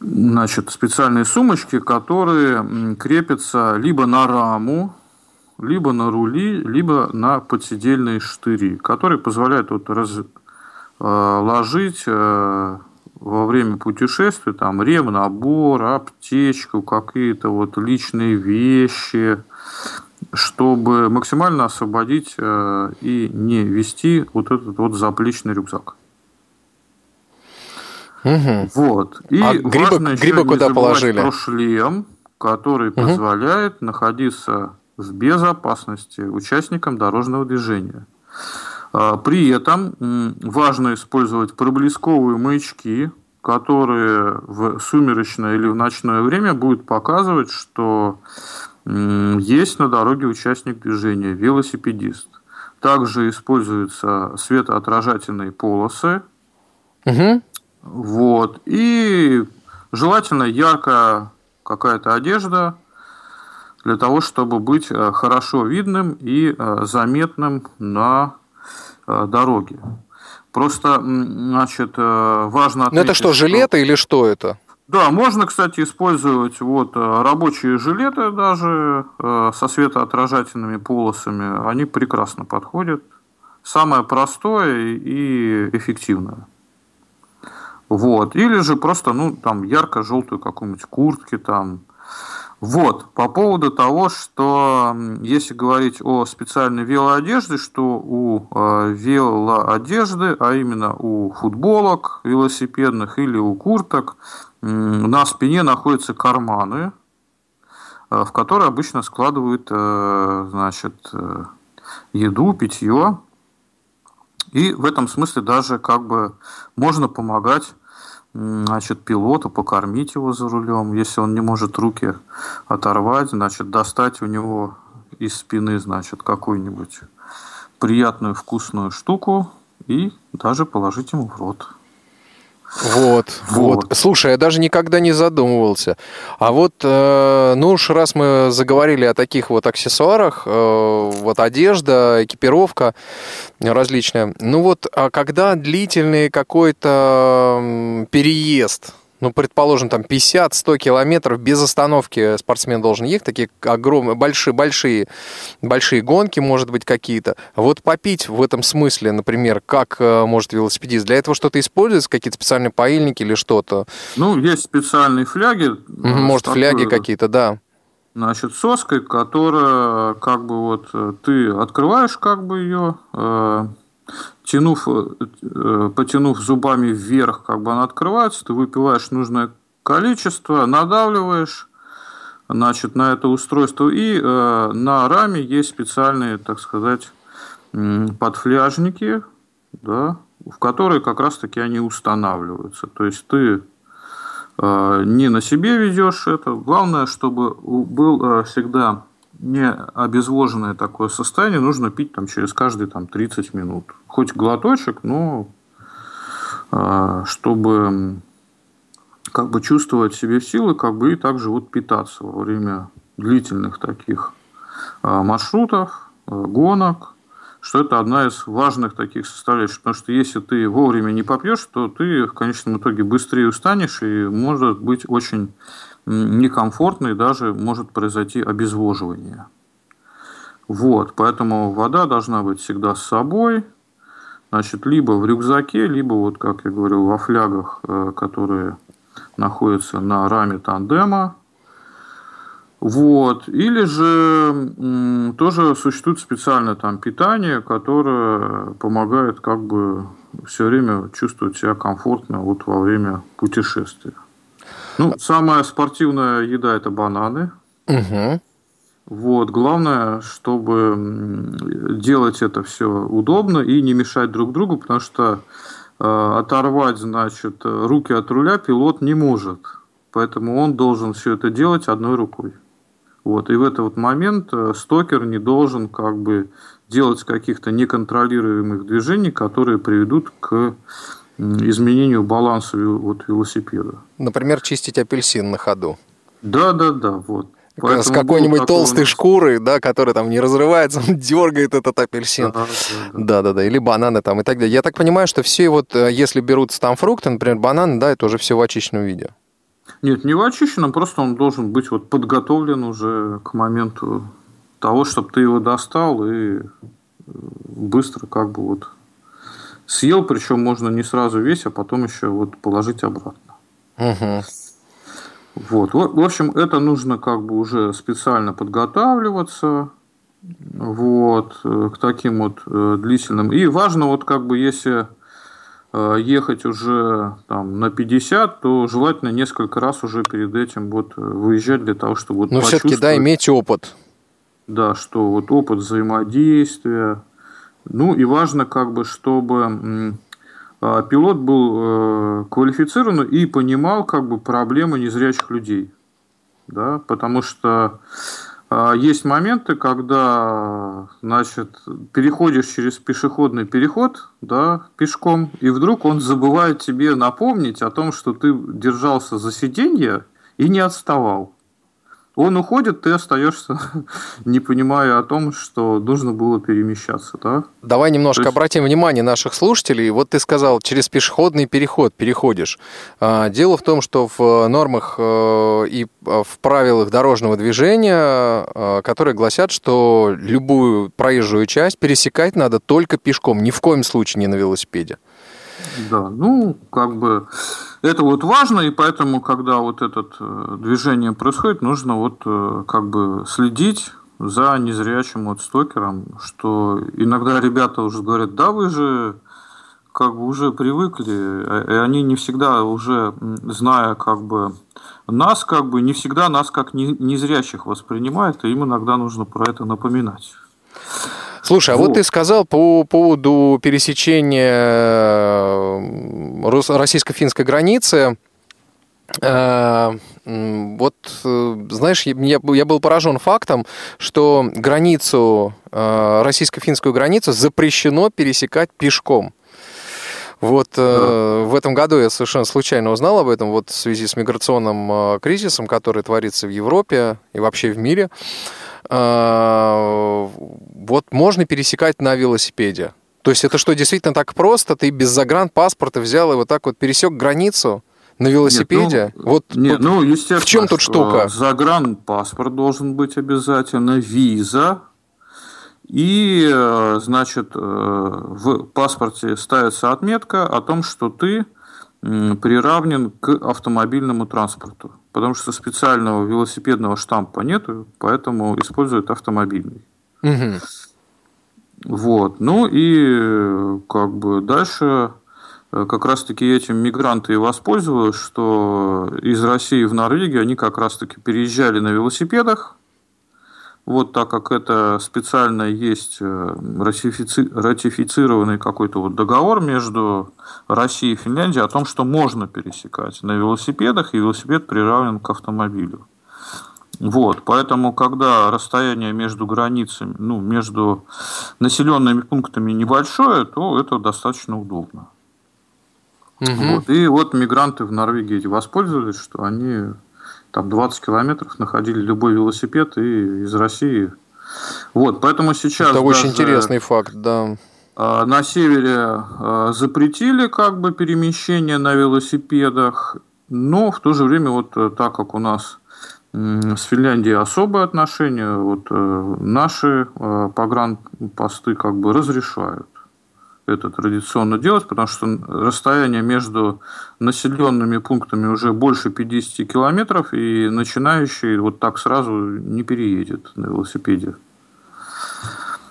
значит, специальные сумочки, которые крепятся либо на раму, либо на рули, либо на подседельные штыри, которые позволяют вот раз, э, э, во время путешествия там ремнабор, аптечку, какие-то вот личные вещи, чтобы максимально освободить э, и не вести вот этот вот заплечный рюкзак. Мгм. Вот. И А грибы- важно еще грибы не куда положили? Про шлем, который позволяет находиться в безопасности участникам дорожного движения. А, При этом важно использовать проблесковые маячки, которые в сумеречное или в ночное время будут показывать, что есть на дороге участник движения, велосипедист. Также используются светоотражательные полосы, Мгм. вот. И желательно яркая какая-то одежда для того, чтобы быть э, хорошо видным и э, заметным на э, дороге. Просто, значит, важно Ну это отметить, что, жилеты или что это? Да, можно, кстати, использовать вот рабочие жилеты даже со светоотражательными полосами. Они прекрасно подходят. Самое простое и эффективное. Вот. Или же просто, ну, там, ярко-желтую какую-нибудь куртки там. Вот. По поводу того, что если говорить о специальной велоодежде, что у э, велоодежды, а именно у футболок велосипедных или у курток, м, на спине находятся карманы, э, в которые обычно складывают, э, значит, э, еду, питье. И в этом смысле даже как бы можно помогать значит, пилоту, покормить его за рулем. Если он не может руки оторвать, значит, достать у него из спины, значит, какую-нибудь приятную вкусную штуку и даже положить ему в рот. Вот, вот, Вот. Слушай, я даже никогда не задумывался. А вот, э, ну уж раз мы заговорили о таких вот аксессуарах, э, вот одежда, экипировка различная. Ну вот, а когда длительный какой-то переезд, ну, предположим, там 50-100 километров без остановки спортсмен должен ехать, такие огромные, большие, большие, большие гонки, может быть, какие-то. Вот попить в этом смысле, например, как э, может велосипедист? Для этого что-то используется, какие-то специальные поильники или что-то? Ну, есть специальные фляги. Может, фляги какие-то, да значит, соской, которая как бы вот э, ты открываешь как бы ее, э, тянув, э, потянув зубами вверх, как бы она открывается, ты выпиваешь нужное количество, надавливаешь, значит, на это устройство, и э, на раме есть специальные, так сказать, подфляжники, да, в которые как раз-таки они устанавливаются. То есть ты э, не на себе ведешь это. Главное, чтобы был э, всегда не обезвоженное такое состояние нужно пить там через каждые там 30 минут. Хоть глоточек, но э, чтобы как бы чувствовать себе силы, как бы и также вот питаться во время длительных таких э, маршрутов, э, гонок, что это одна из важных таких составляющих. Потому что если ты вовремя не попьешь, то ты в конечном итоге быстрее устанешь и может быть очень некомфортно и даже может произойти обезвоживание. Вот, поэтому вода должна быть всегда с собой, значит, либо в рюкзаке, либо, вот, как я говорил, во флягах, э, которые находятся на раме тандема. Вот. Или же тоже существует специальное там питание, которое помогает как бы все время чувствовать себя комфортно вот во время путешествия. Ну, самая спортивная еда это бананы. Угу. Вот, главное, чтобы делать это все удобно и не мешать друг другу, потому что э, оторвать, значит, руки от руля пилот не может. Поэтому он должен все это делать одной рукой. Вот, и в этот вот момент э, стокер не должен как бы делать каких-то неконтролируемых движений, которые приведут к изменению баланса вот велосипеда. Например, чистить апельсин на ходу. Да, да, да, вот. Поэтому с какой-нибудь толстой шкурой, да, которая там не разрывается, он дергает этот апельсин. Да, да, да. Или бананы там и так далее. Я так понимаю, что все вот, э, если берутся там фрукты, например, бананы, да, это уже все в очищенном виде. Нет, не в очищенном, просто он должен быть вот подготовлен уже к моменту того, чтобы ты его достал и э, быстро как бы вот съел, причем можно не сразу весь, а потом еще вот положить обратно. Угу. Вот. В общем, это нужно как бы уже специально подготавливаться вот, э, к таким вот э, длительным. И важно, вот как бы если э, ехать уже там, на 50, то желательно несколько раз уже перед этим вот выезжать для того, чтобы вот Но все-таки, да, иметь опыт. Да, что вот опыт взаимодействия. Ну и важно, как бы, чтобы а, пилот был э, квалифицирован и понимал как бы проблемы незрячих людей. Да? Потому что а, есть моменты, когда значит, переходишь через пешеходный переход да, пешком, и вдруг он забывает тебе напомнить о том, что ты держался за сиденье и не отставал. Он уходит, ты остаешься, не понимая о том, что нужно было перемещаться, да? Давай немножко есть... обратим внимание наших слушателей. Вот ты сказал, через пешеходный переход переходишь. А, дело в том, что в нормах э, и в правилах дорожного движения, э, которые гласят, что любую проезжую часть пересекать надо только пешком, ни в коем случае не на велосипеде. Да, ну, как бы это вот важно, и поэтому, когда вот это э, движение происходит, нужно вот э, как бы следить за незрячим вот стокером, что иногда ребята уже говорят, да, вы же как бы уже привыкли, и они не всегда уже, зная как бы нас, как бы не всегда нас как незрячих воспринимают, и им иногда нужно про это напоминать. Слушай, а вот, ты сказал по поводу пересечения э, российско-финской границы. Э, вот, э, знаешь, я, я был поражен фактом, что границу, российско-финскую границу запрещено пересекать пешком. Вот да. э, в этом году я совершенно случайно узнал об этом, вот в связи с миграционным кризисом, который творится в Европе и вообще в мире. Вот можно пересекать на велосипеде. То есть это что, действительно так просто? Ты без загранпаспорта взял и вот так вот пересек границу? На велосипеде? Нет, ну, вот нет, тут, ну, естественно, в чем тут штука? Загранпаспорт должен быть обязательно, виза. И, э, значит, э, в паспорте ставится отметка о том, что ты приравнен к автомобильному транспорту. Потому что специального велосипедного штампа нету, поэтому используют автомобильный. Угу. Вот. Ну и как бы дальше э, как раз-таки этим мигранты и воспользовались, что из России в Норвегию они как раз-таки переезжали на велосипедах, вот так как это специально есть э, ратифици... ратифицированный какой-то вот договор между Россией и Финляндией о том, что можно пересекать на велосипедах, и велосипед приравнен к автомобилю. Вот, поэтому, когда расстояние между границами, ну, между населенными пунктами небольшое, то это достаточно удобно. Угу. Вот, и вот мигранты в Норвегии воспользовались, что они там 20 километров находили любой велосипед и из России. Вот, поэтому сейчас... Это очень интересный факт, да. А, на севере а, запретили как бы перемещение на велосипедах, но в то же время вот э, так как у нас с Финляндией особые отношения, вот э, наши э, погранпосты как бы разрешают это традиционно делать, потому что расстояние между населенными пунктами уже больше 50 километров, и начинающий вот так сразу не переедет на велосипеде.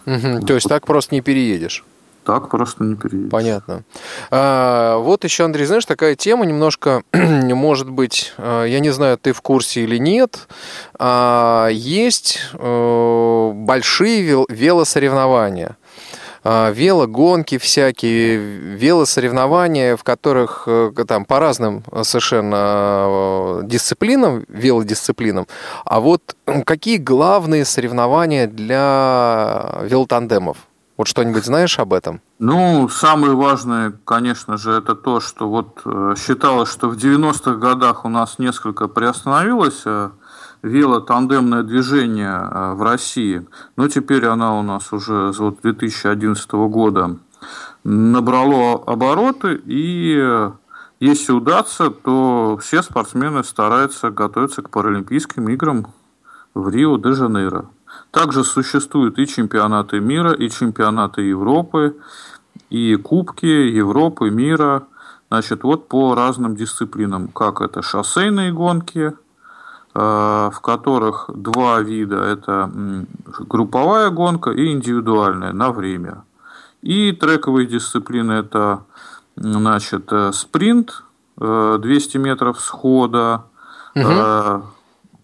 Угу, то есть так просто не переедешь? Так просто не переедешь. Понятно. А, вот еще, Андрей, знаешь, такая тема немножко, может быть, а, я не знаю, ты в курсе или нет, а, есть а, большие велосоревнования велогонки всякие, велосоревнования, в которых э, там по разным совершенно э, дисциплинам, велодисциплинам. А вот какие главные соревнования для велотандемов? Вот что-нибудь знаешь об этом? Ну, самое важное, конечно же, это то, что вот э, считалось, что в 90-х годах у нас несколько приостановилось велотандемное движение э, в России, но теперь она у нас уже с вот 2011 года набрало обороты, и э, если удастся, то все спортсмены стараются готовиться к Паралимпийским играм в Рио-де-Жанейро. Также существуют и чемпионаты мира, и чемпионаты Европы, и кубки Европы, мира. Значит, вот по разным дисциплинам, как это шоссейные гонки – в которых два вида. Это групповая гонка и индивидуальная на время. И трековые дисциплины это значит, э, спринт 200 э, метров схода, угу.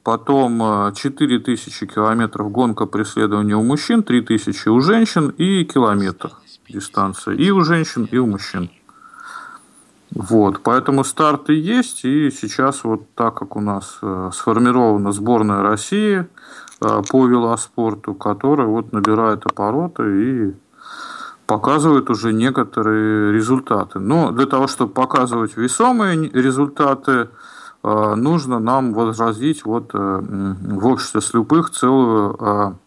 потом 4000 километров гонка преследования у мужчин, 3000 у женщин и километр дистанция и у женщин, и у мужчин. Вот, поэтому старты есть, и сейчас вот так как у нас э, сформирована сборная России э, по велоспорту, которая вот набирает обороты и показывает уже некоторые результаты. Но для того, чтобы показывать весомые результаты, э, нужно нам возразить вот в обществе слепых целую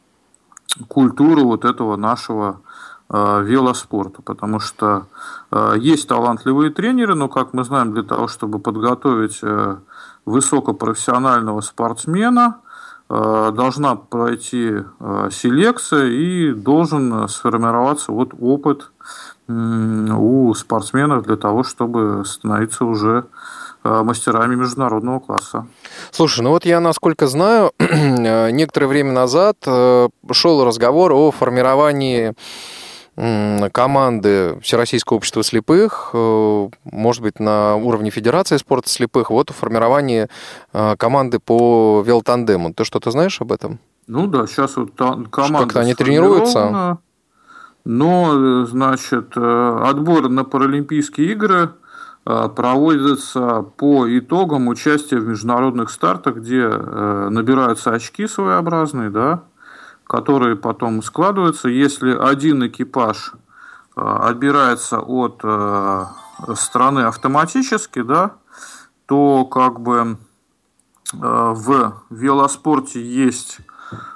культуру вот этого нашего Э, велоспорту, потому что э, есть талантливые тренеры, но, как мы знаем, для того, чтобы подготовить э, высокопрофессионального спортсмена, должна пройти селекция и должен сформироваться вот опыт у спортсменов для того, чтобы становиться уже мастерами международного класса. Слушай, ну вот я, насколько знаю, некоторое время назад шел разговор о формировании команды Всероссийского общества слепых, э, может быть, на уровне Федерации спорта слепых, вот формирование э, команды по велотандему. Ты что-то знаешь об этом? Ну да, сейчас вот команда Как-то они тренируются? Но, значит, э, отбор на Паралимпийские игры проводится по итогам участия в международных стартах, где набираются очки своеобразные, да, которые потом складываются. Если один экипаж э, отбирается от э, страны автоматически, да, то как бы э, в велоспорте есть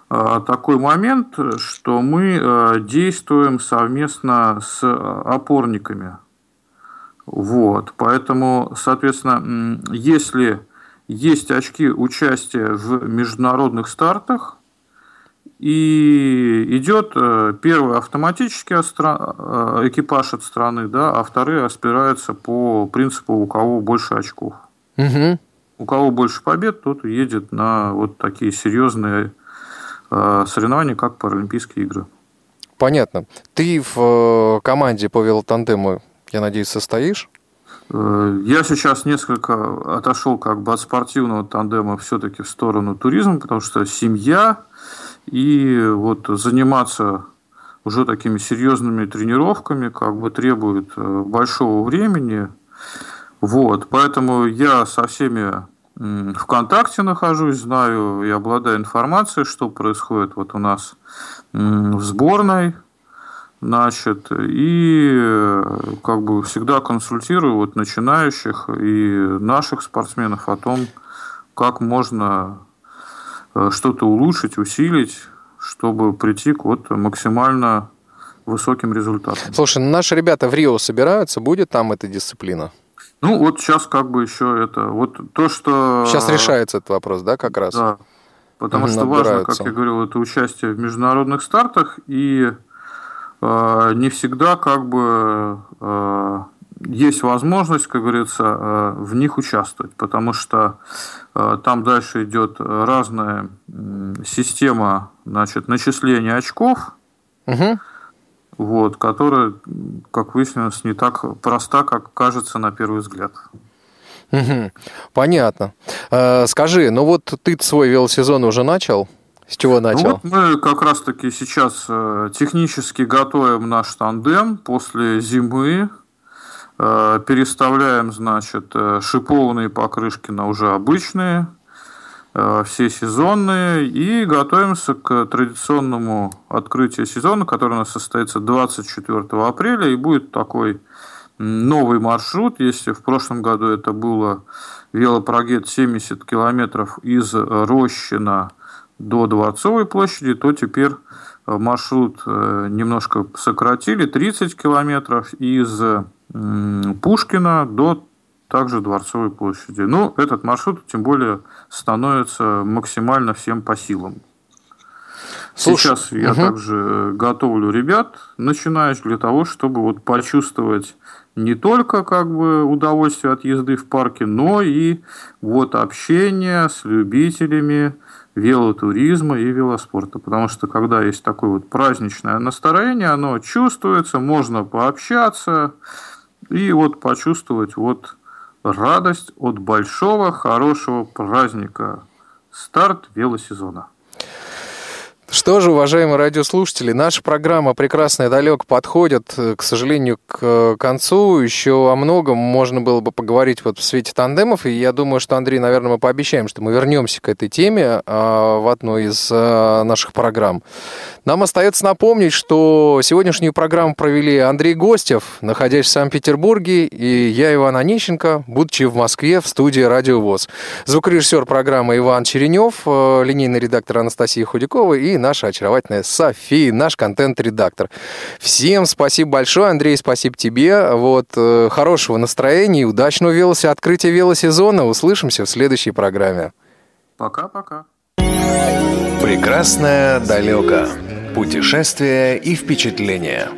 такой момент, что мы действуем совместно с опорниками. Вот, поэтому, соответственно, если есть очки участия в международных стартах, и идет э, первый автоматический э, экипаж от страны, да, а вторые распираются по принципу у кого больше очков. Угу. У кого больше побед, тот едет на вот такие серьезные э, соревнования, как Паралимпийские игры. Понятно. Ты в команде по велотандему, я надеюсь, состоишь? Я сейчас несколько отошел как бы от спортивного тандема все-таки в сторону туризма, потому что семья, и вот заниматься уже такими серьезными тренировками как бы требует э, большого времени. Вот, поэтому я со всеми в контакте нахожусь, знаю и обладаю информацией, что происходит вот у нас в сборной, значит, и э, как бы всегда консультирую вот начинающих и наших спортсменов о том, как можно что-то улучшить, усилить, чтобы прийти к вот максимально высоким результатам. Слушай, ну наши ребята в Рио собираются, будет там эта дисциплина? Ну, вот сейчас как бы еще это, вот то, что... Сейчас решается этот вопрос, да, как раз? Да, потому что важно, как я говорил, это участие в международных стартах, и э, не всегда как бы э, есть возможность, как говорится, э, в них участвовать, потому что Э, там дальше идет разная система значит, начисления очков, угу. вот, которая, как выяснилось, не так проста, как кажется на первый взгляд. Угу. Понятно. Э, скажи, ну вот ты свой велосезон уже начал? С чего ну начал? Ну вот мы как раз-таки сейчас технически готовим наш тандем после зимы. Э, переставляем, значит, э, шипованные покрышки на уже обычные, э, все сезонные, и готовимся к традиционному открытию сезона, который у нас состоится 24 апреля, и будет такой новый маршрут. Если в прошлом году это было велопрогет 70 километров из Рощина до Дворцовой площади, то теперь маршрут немножко сократили, 30 километров из Пушкина до также Дворцовой площади. Ну, этот маршрут, тем более, становится максимально всем по силам. Слушай, Сейчас я угу. также готовлю ребят, начинающих, для того, чтобы вот почувствовать не только как бы удовольствие от езды в парке, но и вот общение с любителями велотуризма и велоспорта. Потому что когда есть такое вот праздничное настроение, оно чувствуется, можно пообщаться, и вот почувствовать вот радость от большого хорошего праздника. Старт велосезона. Что же, уважаемые радиослушатели, наша программа «Прекрасная далек» подходит, к сожалению, к концу. Еще о многом можно было бы поговорить вот в свете тандемов, и я думаю, что, Андрей, наверное, мы пообещаем, что мы вернемся к этой теме а, в одной из а, наших программ. Нам остается напомнить, что сегодняшнюю программу провели Андрей Гостев, находясь в Санкт-Петербурге, и я, Иван Онищенко, будучи в Москве в студии «Радио ВОЗ». Звукорежиссер программы Иван Черенев, э, линейный редактор Анастасия Худякова и наша очаровательная София, наш контент-редактор. Всем спасибо большое, Андрей, спасибо тебе. Вот, э, хорошего настроения и удачного велосе открытия велосезона. Услышимся в следующей программе. Пока-пока. Прекрасное далеко. Путешествия и впечатления.